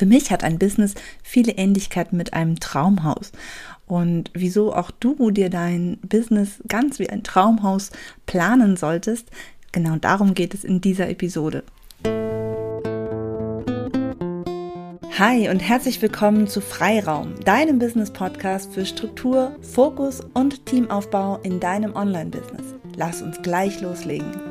Für mich hat ein Business viele Ähnlichkeiten mit einem Traumhaus. Und wieso auch du dir dein Business ganz wie ein Traumhaus planen solltest, genau darum geht es in dieser Episode. Hi und herzlich willkommen zu Freiraum, deinem Business-Podcast für Struktur, Fokus und Teamaufbau in deinem Online-Business. Lass uns gleich loslegen.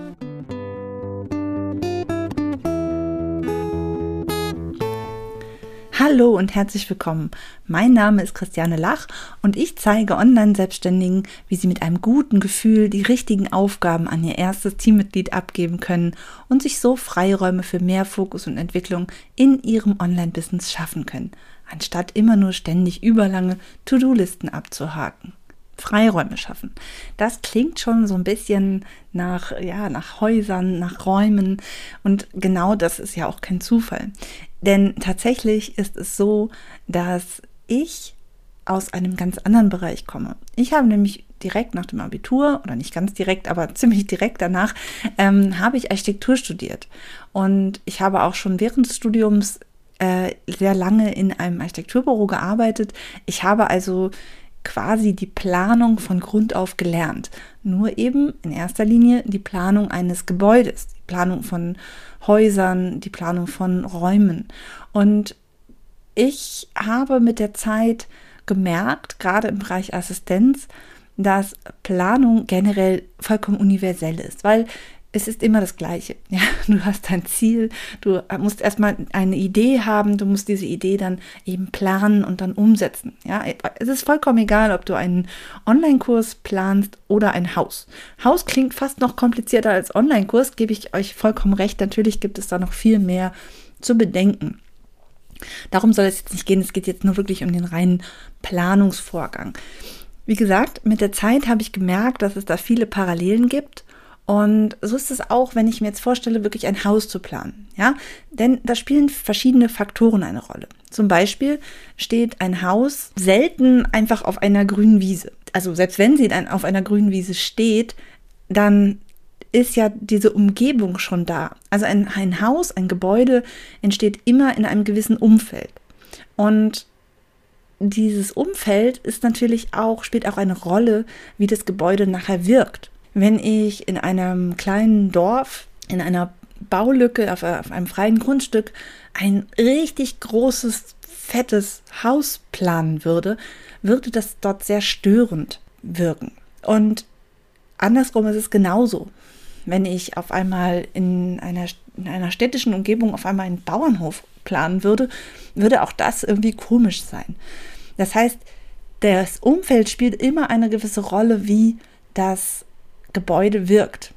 Hallo und herzlich willkommen. Mein Name ist Christiane Lach und ich zeige Online-Selbstständigen, wie sie mit einem guten Gefühl die richtigen Aufgaben an ihr erstes Teammitglied abgeben können und sich so Freiräume für mehr Fokus und Entwicklung in ihrem Online-Business schaffen können, anstatt immer nur ständig überlange To-Do-Listen abzuhaken. Freiräume schaffen. Das klingt schon so ein bisschen nach, ja, nach Häusern, nach Räumen und genau das ist ja auch kein Zufall. Denn tatsächlich ist es so, dass ich aus einem ganz anderen Bereich komme. Ich habe nämlich direkt nach dem Abitur, oder nicht ganz direkt, aber ziemlich direkt danach, ähm, habe ich Architektur studiert. Und ich habe auch schon während des Studiums äh, sehr lange in einem Architekturbüro gearbeitet. Ich habe also quasi die Planung von Grund auf gelernt. Nur eben in erster Linie die Planung eines Gebäudes, die Planung von Häusern, die Planung von Räumen. Und ich habe mit der Zeit gemerkt, gerade im Bereich Assistenz, dass Planung generell vollkommen universell ist, weil es ist immer das Gleiche. Ja, du hast ein Ziel, du musst erstmal eine Idee haben, du musst diese Idee dann eben planen und dann umsetzen. Ja, es ist vollkommen egal, ob du einen Online-Kurs planst oder ein Haus. Haus klingt fast noch komplizierter als Online-Kurs, gebe ich euch vollkommen recht. Natürlich gibt es da noch viel mehr zu bedenken. Darum soll es jetzt nicht gehen, es geht jetzt nur wirklich um den reinen Planungsvorgang. Wie gesagt, mit der Zeit habe ich gemerkt, dass es da viele Parallelen gibt und so ist es auch, wenn ich mir jetzt vorstelle, wirklich ein Haus zu planen. Ja, denn da spielen verschiedene Faktoren eine Rolle. Zum Beispiel steht ein Haus selten einfach auf einer grünen Wiese. Also selbst wenn sie dann auf einer grünen Wiese steht, dann ist ja diese Umgebung schon da. Also ein, ein Haus, ein Gebäude entsteht immer in einem gewissen Umfeld. Und dieses Umfeld ist natürlich auch, spielt auch eine Rolle, wie das Gebäude nachher wirkt wenn ich in einem kleinen Dorf, in einer Baulücke, auf, auf einem freien Grundstück ein richtig großes, fettes Haus planen würde, würde das dort sehr störend wirken. Und andersrum ist es genauso. Wenn ich auf einmal in einer, in einer städtischen Umgebung auf einmal einen Bauernhof planen würde, würde auch das irgendwie komisch sein. Das heißt, das Umfeld spielt immer eine gewisse Rolle, wie das Gebäude wirkt.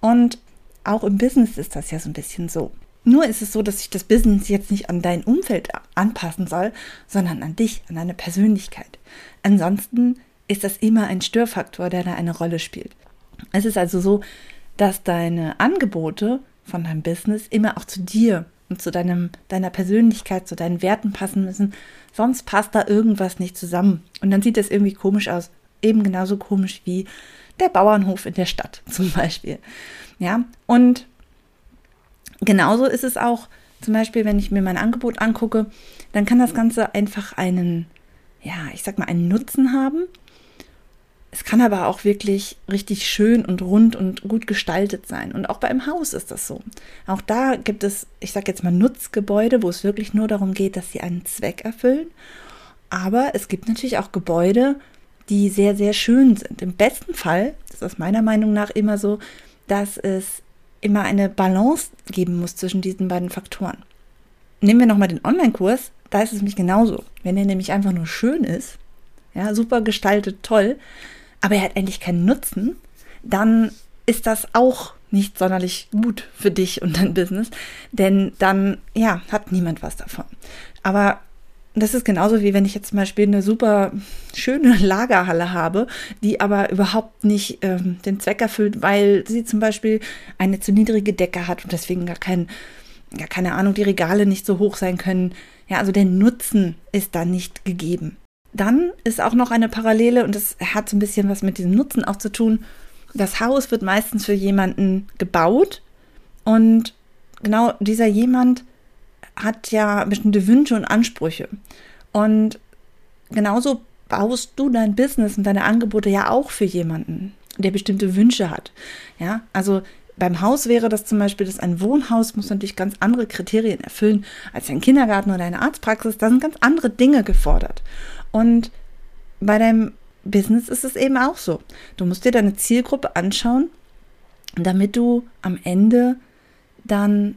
Und auch im Business ist das ja so ein bisschen so. Nur ist es so, dass sich das Business jetzt nicht an dein Umfeld anpassen soll, sondern an dich, an deine Persönlichkeit. Ansonsten ist das immer ein Störfaktor, der da eine Rolle spielt. Es ist also so, dass deine Angebote von deinem Business immer auch zu dir und zu deinem, deiner Persönlichkeit, zu deinen Werten passen müssen. Sonst passt da irgendwas nicht zusammen. Und dann sieht das irgendwie komisch aus. Eben genauso komisch wie der Bauernhof in der Stadt zum Beispiel. Ja, und genauso ist es auch zum Beispiel, wenn ich mir mein Angebot angucke, dann kann das Ganze einfach einen, ja, ich sag mal, einen Nutzen haben. Es kann aber auch wirklich richtig schön und rund und gut gestaltet sein. Und auch bei einem Haus ist das so. Auch da gibt es, ich sag jetzt mal, Nutzgebäude, wo es wirklich nur darum geht, dass sie einen Zweck erfüllen. Aber es gibt natürlich auch Gebäude, die sehr, sehr schön sind. Im besten Fall, das ist meiner Meinung nach immer so, dass es immer eine Balance geben muss zwischen diesen beiden Faktoren. Nehmen wir nochmal den Online-Kurs, da ist es nämlich genauso. Wenn er nämlich einfach nur schön ist, ja, super gestaltet, toll, aber er hat eigentlich keinen Nutzen, dann ist das auch nicht sonderlich gut für dich und dein Business, denn dann, ja, hat niemand was davon. Aber das ist genauso wie wenn ich jetzt zum Beispiel eine super schöne Lagerhalle habe, die aber überhaupt nicht ähm, den Zweck erfüllt, weil sie zum Beispiel eine zu niedrige Decke hat und deswegen gar kein, gar keine Ahnung, die Regale nicht so hoch sein können. Ja, also der Nutzen ist da nicht gegeben. Dann ist auch noch eine Parallele und das hat so ein bisschen was mit diesem Nutzen auch zu tun. Das Haus wird meistens für jemanden gebaut und genau dieser jemand hat ja bestimmte Wünsche und Ansprüche. Und genauso baust du dein Business und deine Angebote ja auch für jemanden, der bestimmte Wünsche hat. Ja, also beim Haus wäre das zum Beispiel, dass ein Wohnhaus muss natürlich ganz andere Kriterien erfüllen als ein Kindergarten oder eine Arztpraxis. Da sind ganz andere Dinge gefordert. Und bei deinem Business ist es eben auch so. Du musst dir deine Zielgruppe anschauen, damit du am Ende dann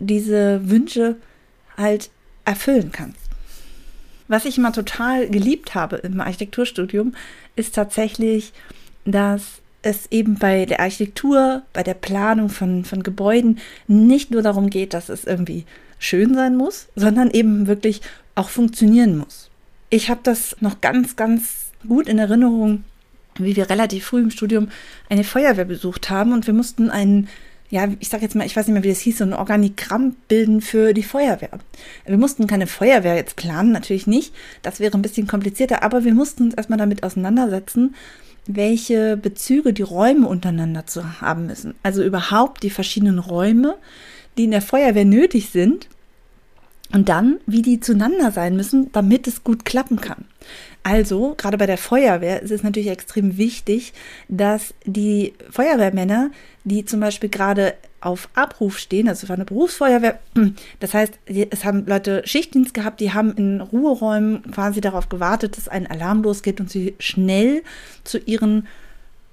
diese Wünsche halt erfüllen kannst. Was ich immer total geliebt habe im Architekturstudium, ist tatsächlich, dass es eben bei der Architektur, bei der Planung von, von Gebäuden nicht nur darum geht, dass es irgendwie schön sein muss, sondern eben wirklich auch funktionieren muss. Ich habe das noch ganz, ganz gut in Erinnerung, wie wir relativ früh im Studium eine Feuerwehr besucht haben und wir mussten einen ja, ich sag jetzt mal, ich weiß nicht mehr, wie das hieß, so ein Organigramm bilden für die Feuerwehr. Wir mussten keine Feuerwehr jetzt planen, natürlich nicht. Das wäre ein bisschen komplizierter, aber wir mussten uns erstmal damit auseinandersetzen, welche Bezüge die Räume untereinander zu haben müssen. Also überhaupt die verschiedenen Räume, die in der Feuerwehr nötig sind und dann, wie die zueinander sein müssen, damit es gut klappen kann. Also, gerade bei der Feuerwehr ist es natürlich extrem wichtig, dass die Feuerwehrmänner, die zum Beispiel gerade auf Abruf stehen, also für eine Berufsfeuerwehr, das heißt, es haben Leute Schichtdienst gehabt, die haben in Ruheräumen quasi darauf gewartet, dass ein Alarm losgeht und sie schnell zu ihren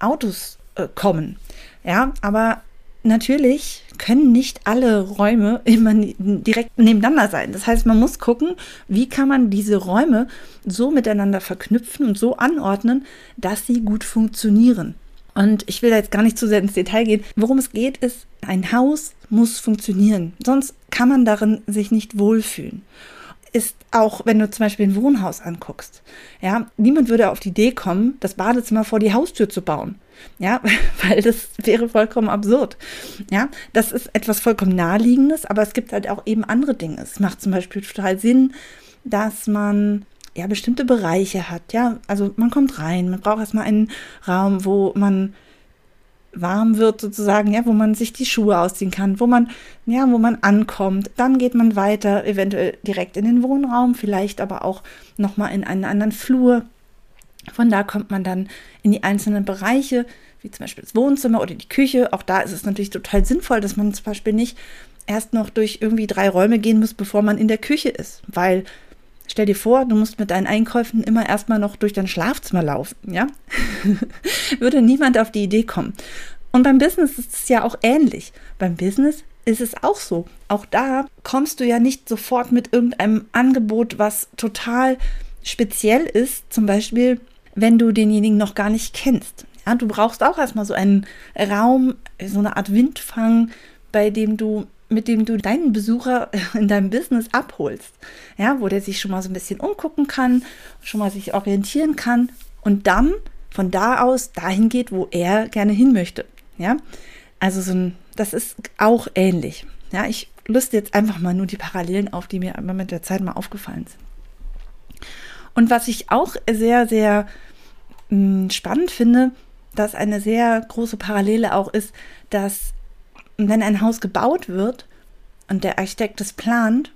Autos äh, kommen. Ja, aber natürlich können nicht alle Räume immer direkt nebeneinander sein. Das heißt, man muss gucken, wie kann man diese Räume so miteinander verknüpfen und so anordnen, dass sie gut funktionieren. Und ich will da jetzt gar nicht zu sehr ins Detail gehen. Worum es geht, ist, ein Haus muss funktionieren. Sonst kann man darin sich nicht wohlfühlen ist auch, wenn du zum Beispiel ein Wohnhaus anguckst. Ja, niemand würde auf die Idee kommen, das Badezimmer vor die Haustür zu bauen. Ja, weil das wäre vollkommen absurd. Ja, das ist etwas vollkommen naheliegendes, aber es gibt halt auch eben andere Dinge. Es macht zum Beispiel total Sinn, dass man ja bestimmte Bereiche hat. Ja, also man kommt rein, man braucht erstmal einen Raum, wo man warm wird sozusagen, ja, wo man sich die Schuhe ausziehen kann, wo man, ja, wo man ankommt. Dann geht man weiter, eventuell direkt in den Wohnraum, vielleicht aber auch nochmal in einen anderen Flur. Von da kommt man dann in die einzelnen Bereiche, wie zum Beispiel das Wohnzimmer oder die Küche. Auch da ist es natürlich total sinnvoll, dass man zum Beispiel nicht erst noch durch irgendwie drei Räume gehen muss, bevor man in der Küche ist, weil Stell dir vor, du musst mit deinen Einkäufen immer erstmal noch durch dein Schlafzimmer laufen, ja? Würde niemand auf die Idee kommen. Und beim Business ist es ja auch ähnlich. Beim Business ist es auch so. Auch da kommst du ja nicht sofort mit irgendeinem Angebot, was total speziell ist. Zum Beispiel, wenn du denjenigen noch gar nicht kennst. Ja, du brauchst auch erstmal so einen Raum, so eine Art Windfang, bei dem du mit dem du deinen Besucher in deinem Business abholst. Ja, wo der sich schon mal so ein bisschen umgucken kann, schon mal sich orientieren kann und dann von da aus dahin geht, wo er gerne hin möchte. Ja, also so ein, das ist auch ähnlich. Ja, ich lüste jetzt einfach mal nur die Parallelen auf, die mir immer mit der Zeit mal aufgefallen sind. Und was ich auch sehr, sehr hm, spannend finde, dass eine sehr große Parallele auch ist, dass wenn ein Haus gebaut wird und der Architekt es plant,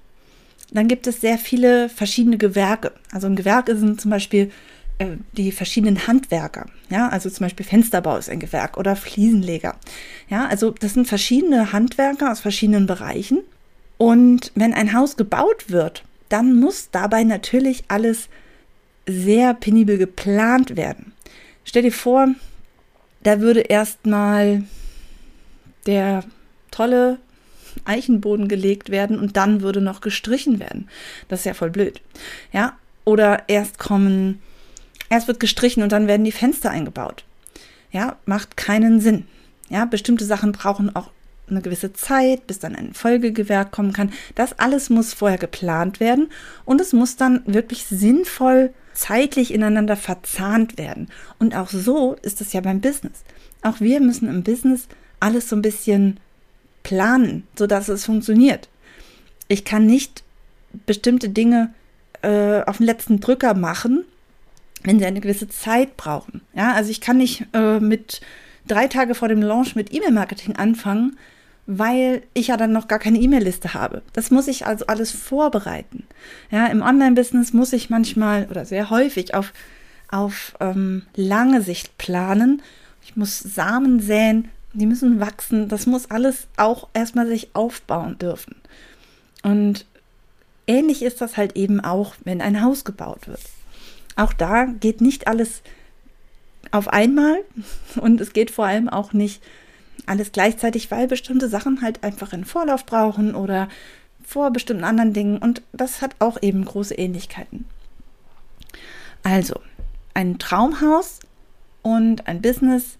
dann gibt es sehr viele verschiedene Gewerke. Also ein Gewerke sind zum Beispiel äh, die verschiedenen Handwerker. Ja, also zum Beispiel Fensterbau ist ein Gewerk oder Fliesenleger. Ja, also das sind verschiedene Handwerker aus verschiedenen Bereichen. Und wenn ein Haus gebaut wird, dann muss dabei natürlich alles sehr penibel geplant werden. Stell dir vor, da würde erstmal der tolle Eichenboden gelegt werden und dann würde noch gestrichen werden. Das ist ja voll blöd. Ja, oder erst kommen, erst wird gestrichen und dann werden die Fenster eingebaut. Ja, macht keinen Sinn. Ja, bestimmte Sachen brauchen auch eine gewisse Zeit, bis dann ein Folgegewerk kommen kann. Das alles muss vorher geplant werden und es muss dann wirklich sinnvoll zeitlich ineinander verzahnt werden. Und auch so ist es ja beim Business. Auch wir müssen im Business alles so ein bisschen planen, sodass es funktioniert. Ich kann nicht bestimmte Dinge äh, auf den letzten Drücker machen, wenn sie eine gewisse Zeit brauchen. Ja, also ich kann nicht äh, mit drei Tage vor dem Launch mit E-Mail-Marketing anfangen, weil ich ja dann noch gar keine E-Mail-Liste habe. Das muss ich also alles vorbereiten. Ja, im Online-Business muss ich manchmal oder sehr häufig auf, auf ähm, lange Sicht planen. Ich muss Samen säen, die müssen wachsen. Das muss alles auch erstmal sich aufbauen dürfen. Und ähnlich ist das halt eben auch, wenn ein Haus gebaut wird. Auch da geht nicht alles auf einmal und es geht vor allem auch nicht alles gleichzeitig, weil bestimmte Sachen halt einfach einen Vorlauf brauchen oder vor bestimmten anderen Dingen und das hat auch eben große Ähnlichkeiten. Also, ein Traumhaus und ein Business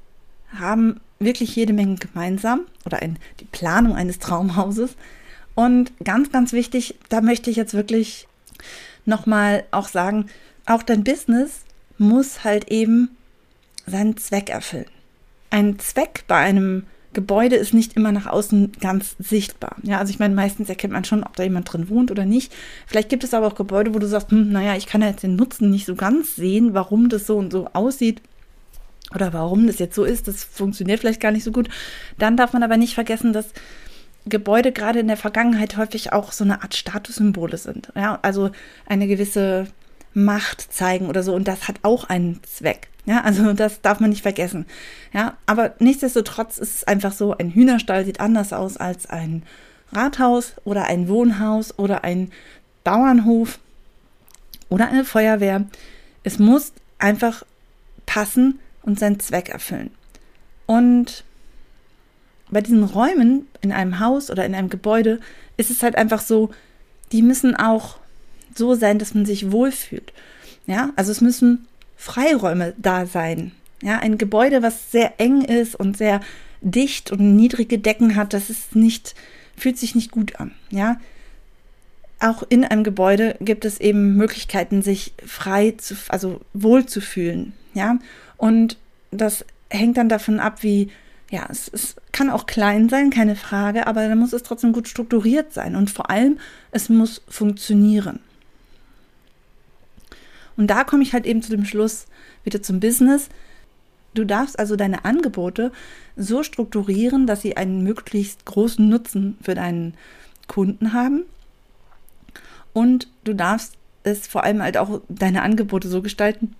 haben wirklich jede Menge gemeinsam oder ein, die Planung eines Traumhauses. Und ganz, ganz wichtig, da möchte ich jetzt wirklich nochmal auch sagen, auch dein Business muss halt eben seinen Zweck erfüllen. Ein Zweck bei einem Gebäude ist nicht immer nach außen ganz sichtbar. Ja, also ich meine, meistens erkennt man schon, ob da jemand drin wohnt oder nicht. Vielleicht gibt es aber auch Gebäude, wo du sagst, hm, naja, ich kann ja jetzt den Nutzen nicht so ganz sehen, warum das so und so aussieht oder warum das jetzt so ist. Das funktioniert vielleicht gar nicht so gut. Dann darf man aber nicht vergessen, dass Gebäude gerade in der Vergangenheit häufig auch so eine Art Statussymbole sind. Ja, also eine gewisse Macht zeigen oder so. Und das hat auch einen Zweck. Ja, also das darf man nicht vergessen. Ja, aber nichtsdestotrotz ist es einfach so, ein Hühnerstall sieht anders aus als ein Rathaus oder ein Wohnhaus oder ein Bauernhof oder eine Feuerwehr. Es muss einfach passen und seinen Zweck erfüllen. Und bei diesen Räumen in einem Haus oder in einem Gebäude ist es halt einfach so, die müssen auch so sein, dass man sich wohlfühlt. Ja, also es müssen Freiräume da sein. Ja, ein Gebäude, was sehr eng ist und sehr dicht und niedrige Decken hat, das ist nicht, fühlt sich nicht gut an. Ja, auch in einem Gebäude gibt es eben Möglichkeiten, sich frei zu, also wohl zu fühlen. Ja, und das hängt dann davon ab, wie, ja, es, es kann auch klein sein, keine Frage, aber dann muss es trotzdem gut strukturiert sein und vor allem, es muss funktionieren. Und da komme ich halt eben zu dem Schluss, wieder zum Business. Du darfst also deine Angebote so strukturieren, dass sie einen möglichst großen Nutzen für deinen Kunden haben. Und du darfst es vor allem halt auch deine Angebote so gestalten,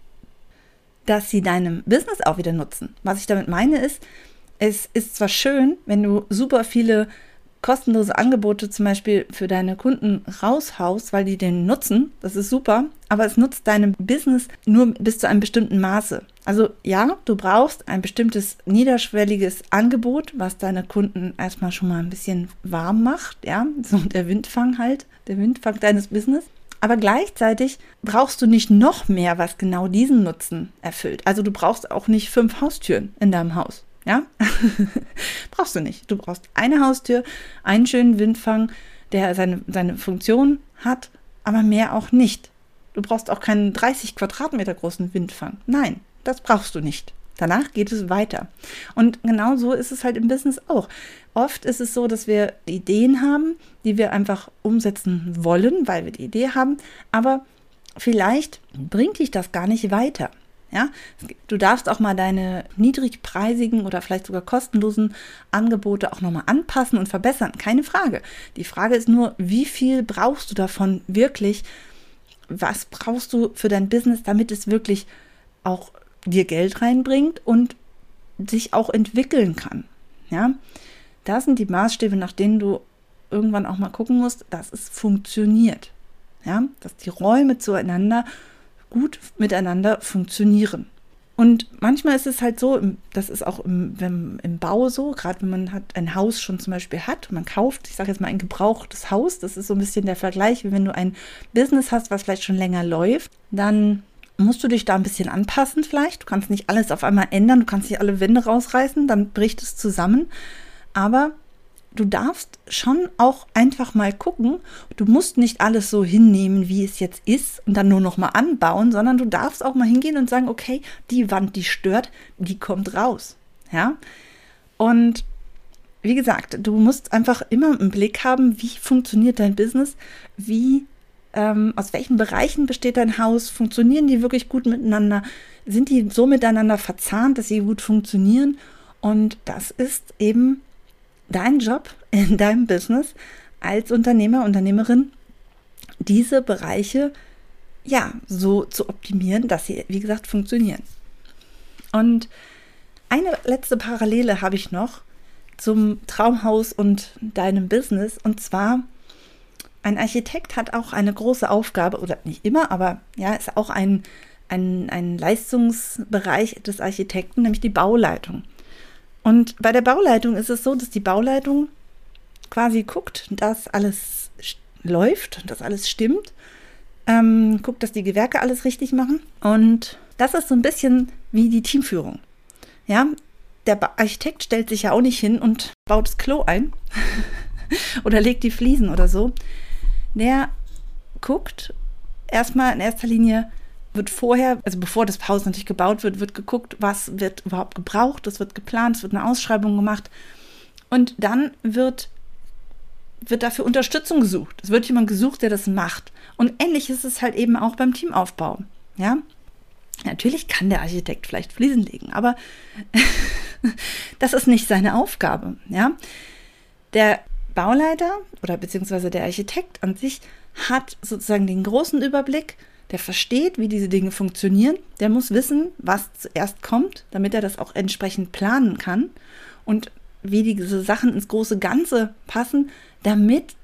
dass sie deinem Business auch wieder nutzen. Was ich damit meine ist, es ist zwar schön, wenn du super viele kostenlose Angebote zum Beispiel für deine Kunden raushaust, weil die den nutzen, das ist super, aber es nutzt deinem Business nur bis zu einem bestimmten Maße. Also ja, du brauchst ein bestimmtes niederschwelliges Angebot, was deine Kunden erstmal schon mal ein bisschen warm macht, ja, so der Windfang halt, der Windfang deines Business. Aber gleichzeitig brauchst du nicht noch mehr, was genau diesen Nutzen erfüllt. Also du brauchst auch nicht fünf Haustüren in deinem Haus. Ja, brauchst du nicht. Du brauchst eine Haustür, einen schönen Windfang, der seine, seine Funktion hat, aber mehr auch nicht. Du brauchst auch keinen 30 Quadratmeter großen Windfang. Nein, das brauchst du nicht. Danach geht es weiter. Und genau so ist es halt im Business auch. Oft ist es so, dass wir Ideen haben, die wir einfach umsetzen wollen, weil wir die Idee haben, aber vielleicht bringt dich das gar nicht weiter. Ja, du darfst auch mal deine niedrigpreisigen oder vielleicht sogar kostenlosen Angebote auch nochmal anpassen und verbessern. Keine Frage. Die Frage ist nur, wie viel brauchst du davon wirklich? Was brauchst du für dein Business, damit es wirklich auch dir Geld reinbringt und sich auch entwickeln kann? Ja, das sind die Maßstäbe, nach denen du irgendwann auch mal gucken musst, dass es funktioniert. Ja, dass die Räume zueinander gut miteinander funktionieren. Und manchmal ist es halt so, das ist auch im, im, im Bau so, gerade wenn man hat, ein Haus schon zum Beispiel hat, man kauft, ich sage jetzt mal ein gebrauchtes Haus, das ist so ein bisschen der Vergleich, wie wenn du ein Business hast, was vielleicht schon länger läuft, dann musst du dich da ein bisschen anpassen vielleicht. Du kannst nicht alles auf einmal ändern, du kannst nicht alle Wände rausreißen, dann bricht es zusammen. Aber du darfst schon auch einfach mal gucken. Du musst nicht alles so hinnehmen, wie es jetzt ist und dann nur noch mal anbauen, sondern du darfst auch mal hingehen und sagen, okay, die Wand, die stört, die kommt raus. Ja? Und wie gesagt, du musst einfach immer im Blick haben, wie funktioniert dein Business, wie ähm, aus welchen Bereichen besteht dein Haus, funktionieren die wirklich gut miteinander, sind die so miteinander verzahnt, dass sie gut funktionieren und das ist eben dein Job in deinem Business als Unternehmer, Unternehmerin, diese Bereiche ja so zu optimieren, dass sie, wie gesagt, funktionieren. Und eine letzte Parallele habe ich noch zum Traumhaus und deinem Business. Und zwar, ein Architekt hat auch eine große Aufgabe, oder nicht immer, aber ja, ist auch ein, ein, ein Leistungsbereich des Architekten, nämlich die Bauleitung. Und bei der Bauleitung ist es so, dass die Bauleitung quasi guckt, dass alles läuft, dass alles stimmt, ähm, guckt, dass die Gewerke alles richtig machen. Und das ist so ein bisschen wie die Teamführung. Ja, der Architekt stellt sich ja auch nicht hin und baut das Klo ein oder legt die Fliesen oder so. Der guckt erstmal in erster Linie, wird vorher, also bevor das Haus natürlich gebaut wird, wird geguckt, was wird überhaupt gebraucht, es wird geplant, es wird eine Ausschreibung gemacht und dann wird wird dafür Unterstützung gesucht. Es wird jemand gesucht, der das macht. Und ähnlich ist es halt eben auch beim Teamaufbau. Ja, Natürlich kann der Architekt vielleicht Fliesen legen, aber das ist nicht seine Aufgabe. Ja? Der Bauleiter oder beziehungsweise der Architekt an sich hat sozusagen den großen Überblick, der versteht, wie diese Dinge funktionieren, der muss wissen, was zuerst kommt, damit er das auch entsprechend planen kann und wie diese Sachen ins große Ganze passen, damit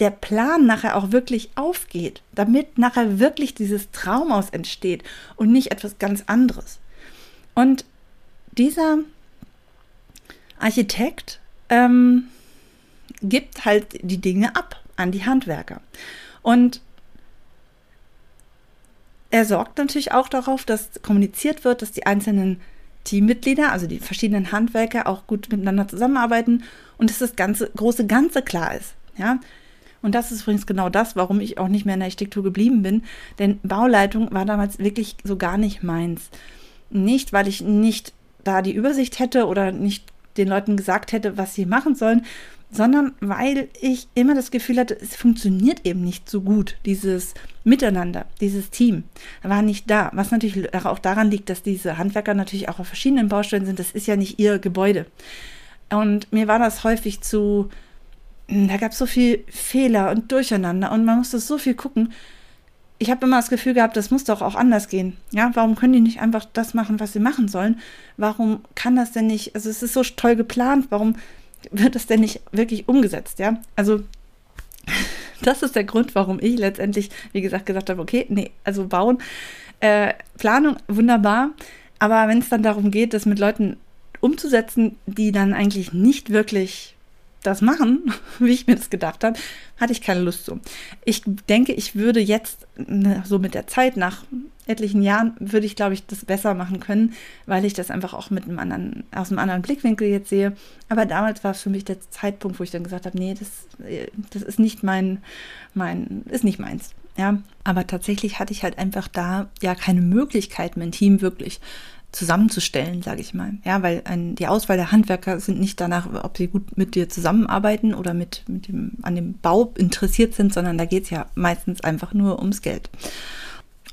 der Plan nachher auch wirklich aufgeht, damit nachher wirklich dieses Traumhaus entsteht und nicht etwas ganz anderes. Und dieser Architekt ähm, gibt halt die Dinge ab an die Handwerker. Und er sorgt natürlich auch darauf, dass kommuniziert wird, dass die einzelnen Teammitglieder, also die verschiedenen Handwerker, auch gut miteinander zusammenarbeiten und dass das ganze, große Ganze klar ist. Ja, und das ist übrigens genau das, warum ich auch nicht mehr in der Architektur geblieben bin. Denn Bauleitung war damals wirklich so gar nicht meins. Nicht, weil ich nicht da die Übersicht hätte oder nicht den Leuten gesagt hätte, was sie machen sollen, sondern weil ich immer das Gefühl hatte, es funktioniert eben nicht so gut, dieses Miteinander, dieses Team war nicht da. Was natürlich auch daran liegt, dass diese Handwerker natürlich auch auf verschiedenen Baustellen sind. Das ist ja nicht ihr Gebäude. Und mir war das häufig zu da gab es so viel Fehler und Durcheinander und man musste so viel gucken. Ich habe immer das Gefühl gehabt, das muss doch auch anders gehen. Ja, warum können die nicht einfach das machen, was sie machen sollen? Warum kann das denn nicht? Also es ist so toll geplant. Warum wird das denn nicht wirklich umgesetzt? Ja, also das ist der Grund, warum ich letztendlich, wie gesagt, gesagt habe, okay, nee, also bauen, äh, Planung wunderbar, aber wenn es dann darum geht, das mit Leuten umzusetzen, die dann eigentlich nicht wirklich das machen, wie ich mir das gedacht habe, hatte ich keine Lust zu. Ich denke, ich würde jetzt ne, so mit der Zeit, nach etlichen Jahren, würde ich, glaube ich, das besser machen können, weil ich das einfach auch mit einem anderen, aus einem anderen Blickwinkel jetzt sehe. Aber damals war es für mich der Zeitpunkt, wo ich dann gesagt habe, nee, das, das ist nicht mein, mein, ist nicht meins. Ja, aber tatsächlich hatte ich halt einfach da ja keine Möglichkeit, mein Team wirklich zusammenzustellen, sage ich mal. Ja, weil ein, die Auswahl der Handwerker sind nicht danach, ob sie gut mit dir zusammenarbeiten oder mit, mit dem, an dem Bau interessiert sind, sondern da geht es ja meistens einfach nur ums Geld.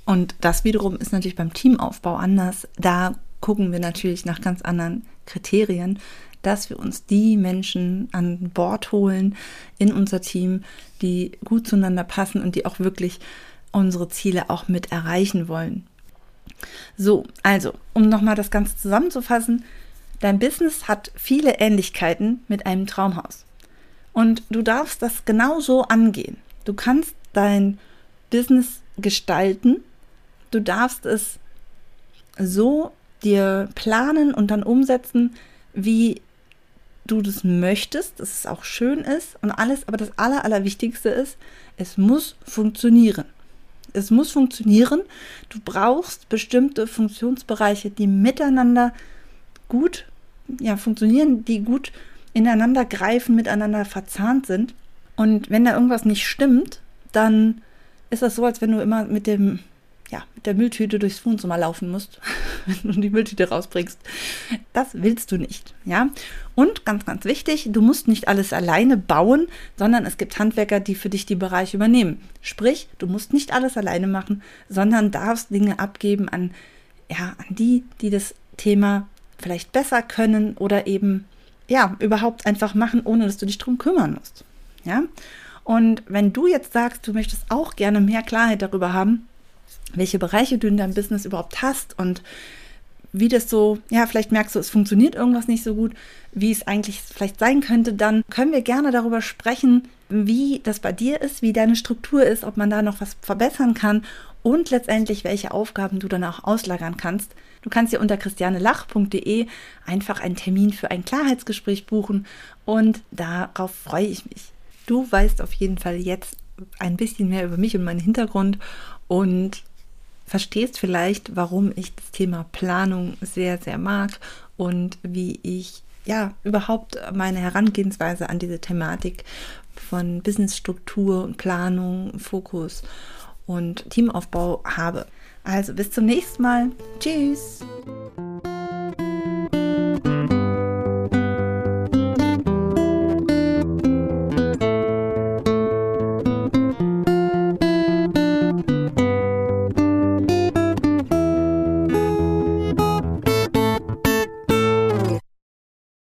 Und das wiederum ist natürlich beim Teamaufbau anders. Da gucken wir natürlich nach ganz anderen Kriterien, dass wir uns die Menschen an Bord holen in unser Team, die gut zueinander passen und die auch wirklich unsere Ziele auch mit erreichen wollen. So, also, um nochmal das Ganze zusammenzufassen, dein Business hat viele Ähnlichkeiten mit einem Traumhaus. Und du darfst das genauso angehen. Du kannst dein Business gestalten. Du darfst es so dir planen und dann umsetzen, wie du das möchtest, dass es auch schön ist und alles, aber das Aller, Allerwichtigste ist, es muss funktionieren. Es muss funktionieren. Du brauchst bestimmte Funktionsbereiche, die miteinander gut ja, funktionieren, die gut ineinander greifen, miteinander verzahnt sind. Und wenn da irgendwas nicht stimmt, dann ist das so, als wenn du immer mit dem ja, mit der Mülltüte durchs Wohnzimmer laufen musst, wenn du die Mülltüte rausbringst. Das willst du nicht, ja? Und ganz, ganz wichtig, du musst nicht alles alleine bauen, sondern es gibt Handwerker, die für dich die Bereiche übernehmen. Sprich, du musst nicht alles alleine machen, sondern darfst Dinge abgeben an, ja, an die, die das Thema vielleicht besser können oder eben ja, überhaupt einfach machen, ohne dass du dich drum kümmern musst. Ja? Und wenn du jetzt sagst, du möchtest auch gerne mehr Klarheit darüber haben, welche Bereiche du in deinem Business überhaupt hast und wie das so, ja, vielleicht merkst du, es funktioniert irgendwas nicht so gut, wie es eigentlich vielleicht sein könnte, dann können wir gerne darüber sprechen, wie das bei dir ist, wie deine Struktur ist, ob man da noch was verbessern kann und letztendlich, welche Aufgaben du dann auch auslagern kannst. Du kannst dir unter christianelach.de einfach einen Termin für ein Klarheitsgespräch buchen und darauf freue ich mich. Du weißt auf jeden Fall jetzt ein bisschen mehr über mich und meinen Hintergrund und verstehst vielleicht, warum ich das Thema Planung sehr, sehr mag und wie ich ja überhaupt meine Herangehensweise an diese Thematik von Businessstruktur, Planung, Fokus und Teamaufbau habe. Also bis zum nächsten Mal. Tschüss.